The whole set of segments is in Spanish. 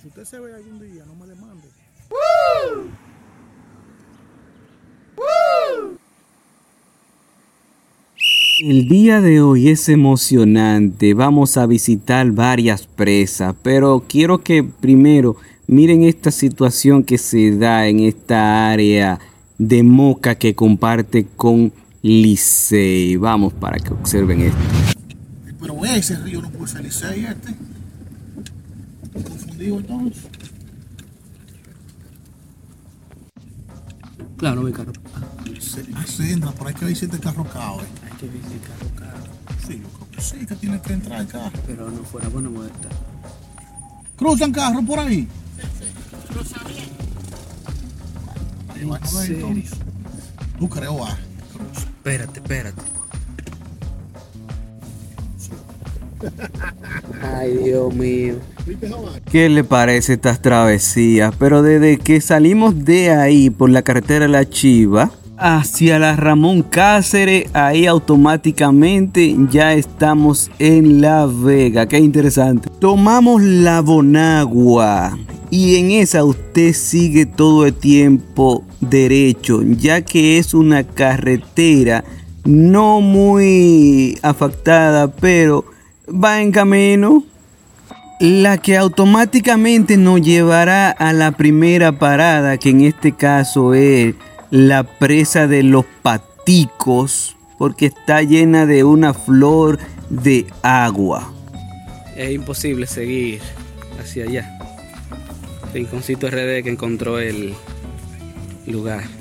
si usted se ve algún día, no me demande. El día de hoy es emocionante. Vamos a visitar varias presas, pero quiero que primero miren esta situación que se da en esta área de Moca que comparte con Licey. Vamos para que observen esto. Pero ese río no puede ser Licey este. Confundido entonces. Claro, me carro. Se, ah, se entra, por ahí que visite el carro cao, eh. Hay que visitar carro caro. Sí, yo creo que sí, que tiene que entrar el carro. Pero no fuera bueno muerta. ¿Cruzan carros por ahí? Ahí van a ver, serio? entonces. Tú creo ah, cruza. Espérate, espérate. Ay, Dios mío. ¿Qué le parece estas travesías? Pero desde que salimos de ahí por la carretera La Chiva hacia la Ramón Cáceres, ahí automáticamente ya estamos en La Vega. Qué interesante. Tomamos la Bonagua y en esa usted sigue todo el tiempo derecho, ya que es una carretera no muy afectada, pero va en camino la que automáticamente nos llevará a la primera parada, que en este caso es la presa de los paticos, porque está llena de una flor de agua. Es imposible seguir hacia allá. Rinconcito RD que encontró el lugar.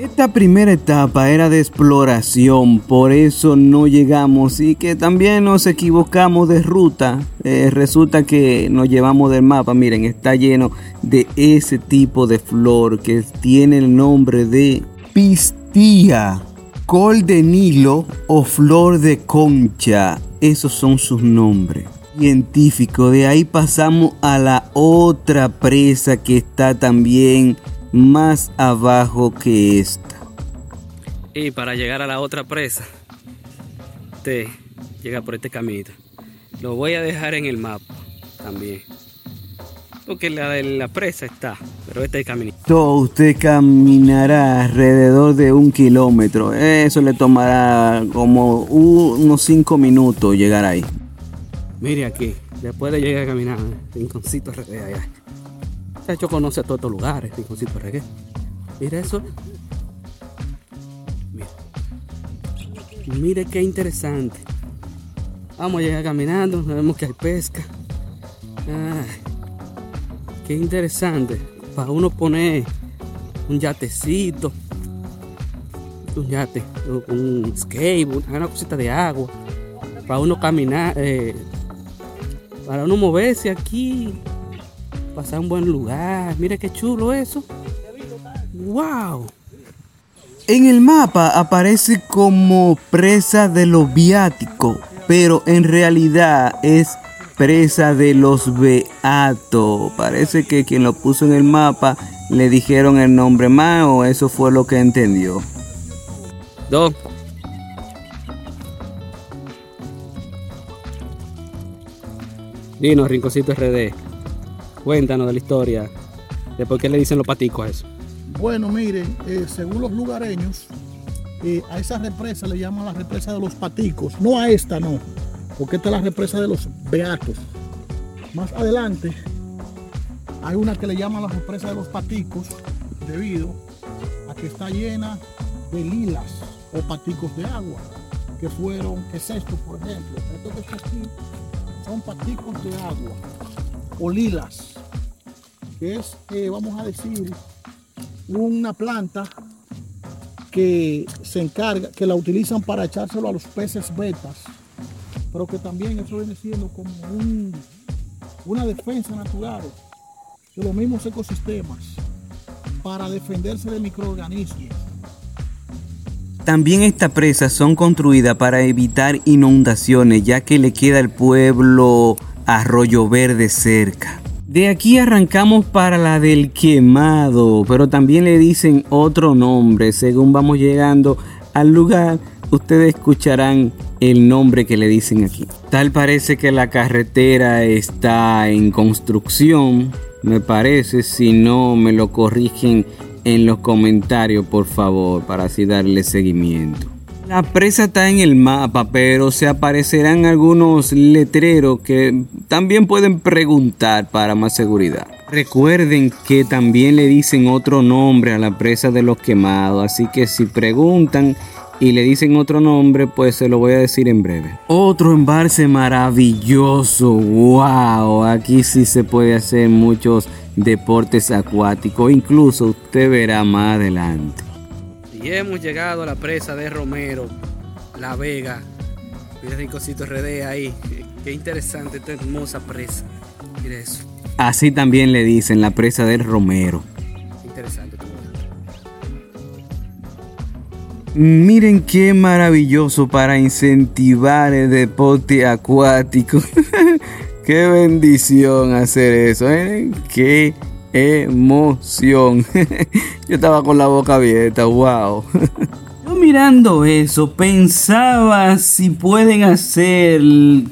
Esta primera etapa era de exploración, por eso no llegamos y que también nos equivocamos de ruta. Eh, resulta que nos llevamos del mapa, miren, está lleno de ese tipo de flor que tiene el nombre de pistía, col de Nilo o flor de concha. Esos son sus nombres científicos. De ahí pasamos a la otra presa que está también más abajo que esta. Y para llegar a la otra presa, usted llega por este camino. Lo voy a dejar en el mapa también. Porque la de la presa está, pero este es el camino. Todo usted caminará alrededor de un kilómetro. Eso le tomará como unos 5 minutos llegar ahí. Mire aquí, después de llegar a caminar, Rinconcito RD allá. Este hecho conoce todos estos lugares, Rinconcito RD. Mira eso. Mire qué interesante. Vamos a llegar caminando, vemos que hay pesca. Ay, qué interesante. Para uno poner un yatecito, un yate, un skateboard, una cosita de agua. Para uno caminar, eh, para uno moverse aquí, pasar un buen lugar. Mira qué chulo eso. ¡Wow! En el mapa aparece como presa de los viáticos, pero en realidad es presa de los beatos. Parece que quien lo puso en el mapa le dijeron el nombre más o eso fue lo que entendió. Dos. Dinos, Rinconcito RD. Cuéntanos de la historia. De por qué le dicen los paticos a eso. Bueno, miren, eh, según los lugareños, eh, a esa represa le llaman la represa de los paticos. No a esta, no. Porque esta es la represa de los beatos. Más adelante hay una que le llaman la represa de los paticos debido a que está llena de lilas o paticos de agua. Que fueron, que es esto, por ejemplo. Esto que está aquí son paticos de agua o lilas. Que es, eh, vamos a decir, una planta que se encarga, que la utilizan para echárselo a los peces betas, pero que también eso viene siendo como un- una defensa natural de los mismos ecosistemas para defenderse de microorganismos. También estas presas son construidas para evitar inundaciones, ya que le queda al pueblo Arroyo Verde cerca. De aquí arrancamos para la del quemado, pero también le dicen otro nombre. Según vamos llegando al lugar, ustedes escucharán el nombre que le dicen aquí. Tal parece que la carretera está en construcción, me parece, si no me lo corrigen en los comentarios, por favor, para así darle seguimiento. La presa está en el mapa, pero se aparecerán algunos letreros que también pueden preguntar para más seguridad. Recuerden que también le dicen otro nombre a la presa de los quemados, así que si preguntan y le dicen otro nombre, pues se lo voy a decir en breve. Otro embalse maravilloso, wow, aquí sí se puede hacer muchos deportes acuáticos, incluso usted verá más adelante. Y hemos llegado a la presa de Romero, La Vega. Mira Ricosito RD ahí. Qué interesante esta hermosa presa. Mira eso. Así también le dicen la presa del Romero. Interesante. Miren qué maravilloso para incentivar el deporte acuático. qué bendición hacer eso. ¿eh? Qué emoción. Yo estaba con la boca abierta, wow. Yo mirando eso, pensaba si pueden hacer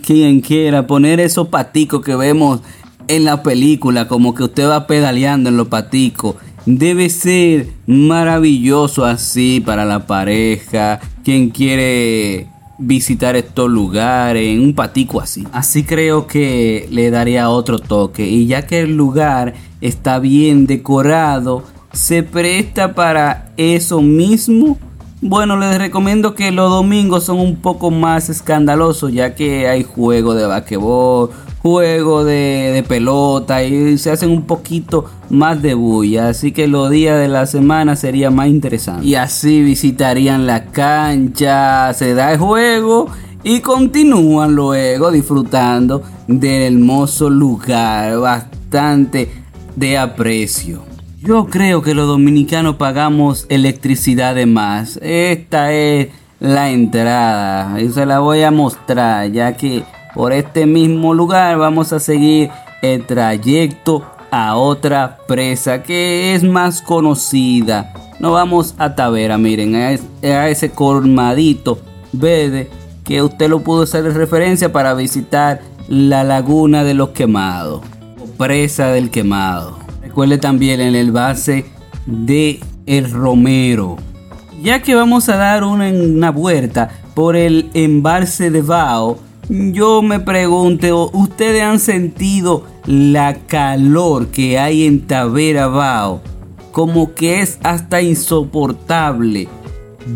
quien quiera, poner esos paticos que vemos en la película, como que usted va pedaleando en los paticos. Debe ser maravilloso así para la pareja, quien quiere visitar estos lugares en un patico así. Así creo que le daría otro toque. Y ya que el lugar está bien decorado, se presta para eso mismo. Bueno, les recomiendo que los domingos son un poco más escandalosos ya que hay juego de basquetbol, juego de, pelota y se hacen un poquito más de bulla. Así que los días de la semana sería más interesante. Y así visitarían la cancha, se da el juego y continúan luego disfrutando del hermoso lugar. Bastante de aprecio. Yo creo que los dominicanos pagamos electricidad de más. Esta es la entrada y se la voy a mostrar ya que por este mismo lugar vamos a seguir el trayecto a otra presa que es más conocida. No vamos a Tavera, miren, a ese colmadito verde que usted lo pudo hacer de referencia para visitar la laguna de los quemados presa del quemado. Recuerde también en el base de El Romero. Ya que vamos a dar una, vuelta por el embalse de Bao, yo me pregunto, ¿ustedes han sentido la calor que hay en Tavera Bao? Como que es hasta insoportable.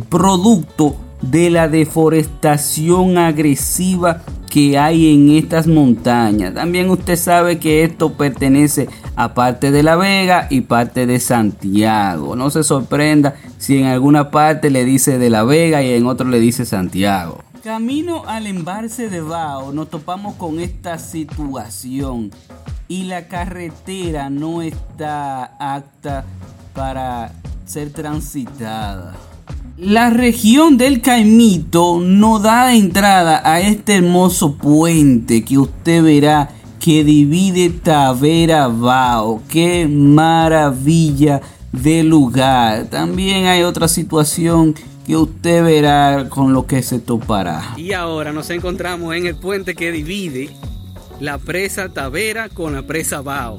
Producto de la deforestación agresiva que hay en estas montañas. También usted sabe que esto pertenece a parte de La Vega y parte de Santiago. No se sorprenda si en alguna parte le dice de La Vega y en otro le dice Santiago. Camino al embalse de Bao nos topamos con esta situación y la carretera no está apta para ser transitada. La región del Caimito no da entrada a este hermoso puente que usted verá que divide Tavera Bao. ¡Qué maravilla de lugar! También hay otra situación que usted verá con lo que se topará. Y ahora nos encontramos en el puente que divide la presa Tavera con la presa Bao.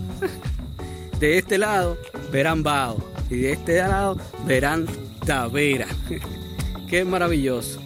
De este lado verán Bao y de este lado verán Tavera. Qué maravilloso.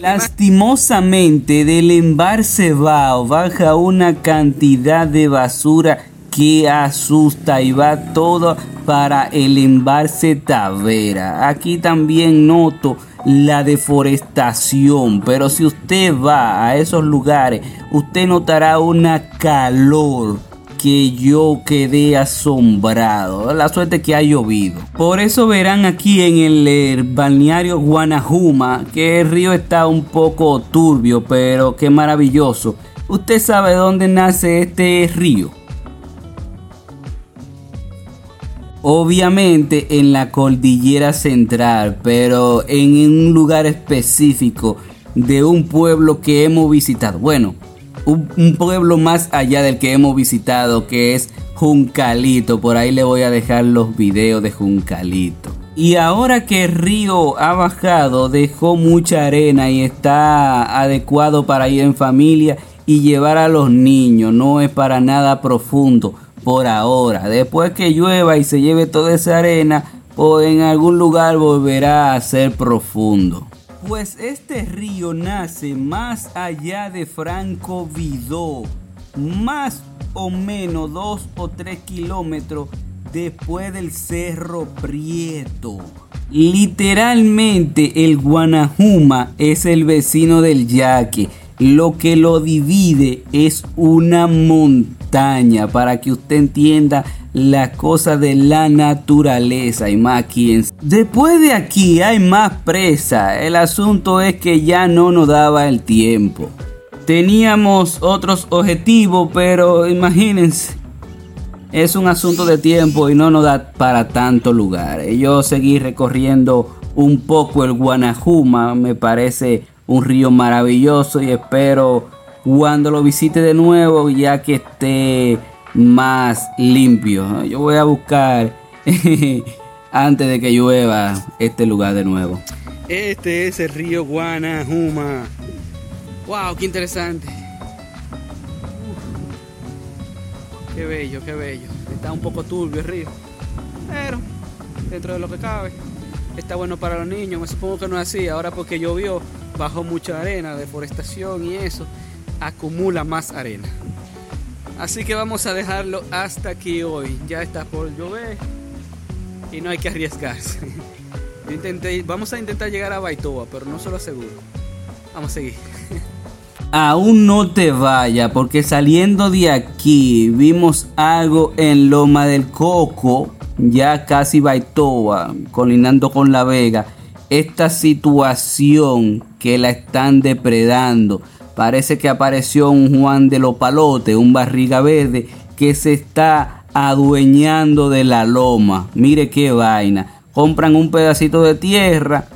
Lastimosamente del embalse Bao baja una cantidad de basura que asusta y va todo para el embalse Tavera. Aquí también noto la deforestación, pero si usted va a esos lugares, usted notará una calor que yo quedé asombrado. La suerte que ha llovido. Por eso verán aquí en el, balneario Guanajuma que el río está un poco turbio, pero qué maravilloso. ¿Usted sabe dónde nace este río? Obviamente en la cordillera central, pero en un lugar específico de un pueblo que hemos visitado. Bueno, un, pueblo más allá del que hemos visitado, que es Juncalito. Por ahí le voy a dejar los videos de Juncalito. Y ahora que el río ha bajado, dejó mucha arena y está adecuado para ir en familia y llevar a los niños. No es para nada profundo por ahora. Después que llueva y se lleve toda esa arena, pues en algún lugar volverá a ser profundo. Pues este río nace más allá de Franco Vidó, más o menos dos o tres kilómetros después del Cerro Prieto. Literalmente el Guanajuma es el vecino del Yaque. Lo que lo divide es una montaña para que usted entienda las cosas de la naturaleza y más. Después de aquí hay más presa. El asunto es que ya no nos daba el tiempo. Teníamos otros objetivos, pero imagínense es un asunto de tiempo y no nos da para tanto lugar. Yo seguí recorriendo un poco el Guanajuma, me parece un río maravilloso y espero cuando lo visite de nuevo ya que esté más limpio. Yo voy a buscar antes de que llueva este lugar de nuevo. Este es el río Guanajuma. Wow, qué interesante. Qué bello, qué bello. Está un poco turbio el río. Pero, dentro de lo que cabe, está bueno para los niños. Me supongo que no es así. Ahora porque llovió, bajó mucha arena, deforestación y eso, acumula más arena. Así que vamos a dejarlo hasta aquí hoy. Ya está por llover y no hay que arriesgarse. intenté, vamos a intentar llegar a Baitoa, pero no se lo aseguro. Vamos a seguir aún no te vaya porque saliendo de aquí vimos algo en Loma del Coco, ya casi Baitoa, colinando con La Vega. Esta situación que la están depredando. Parece que apareció un Juan de los Palotes, un barriga verde, que se está adueñando de la loma. Mire qué vaina. Compran un pedacito de tierra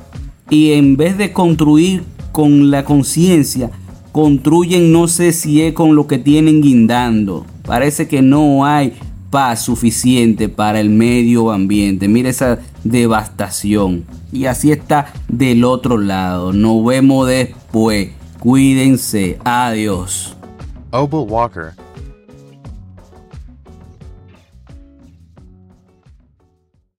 y en vez de construir con la conciencia, construyen no sé si es con lo que tienen guindando. Parece que no hay paz suficiente para el medio ambiente. Mira esa devastación. Y así está del otro lado. Nos vemos después. Cuídense. Adiós. Obel Walker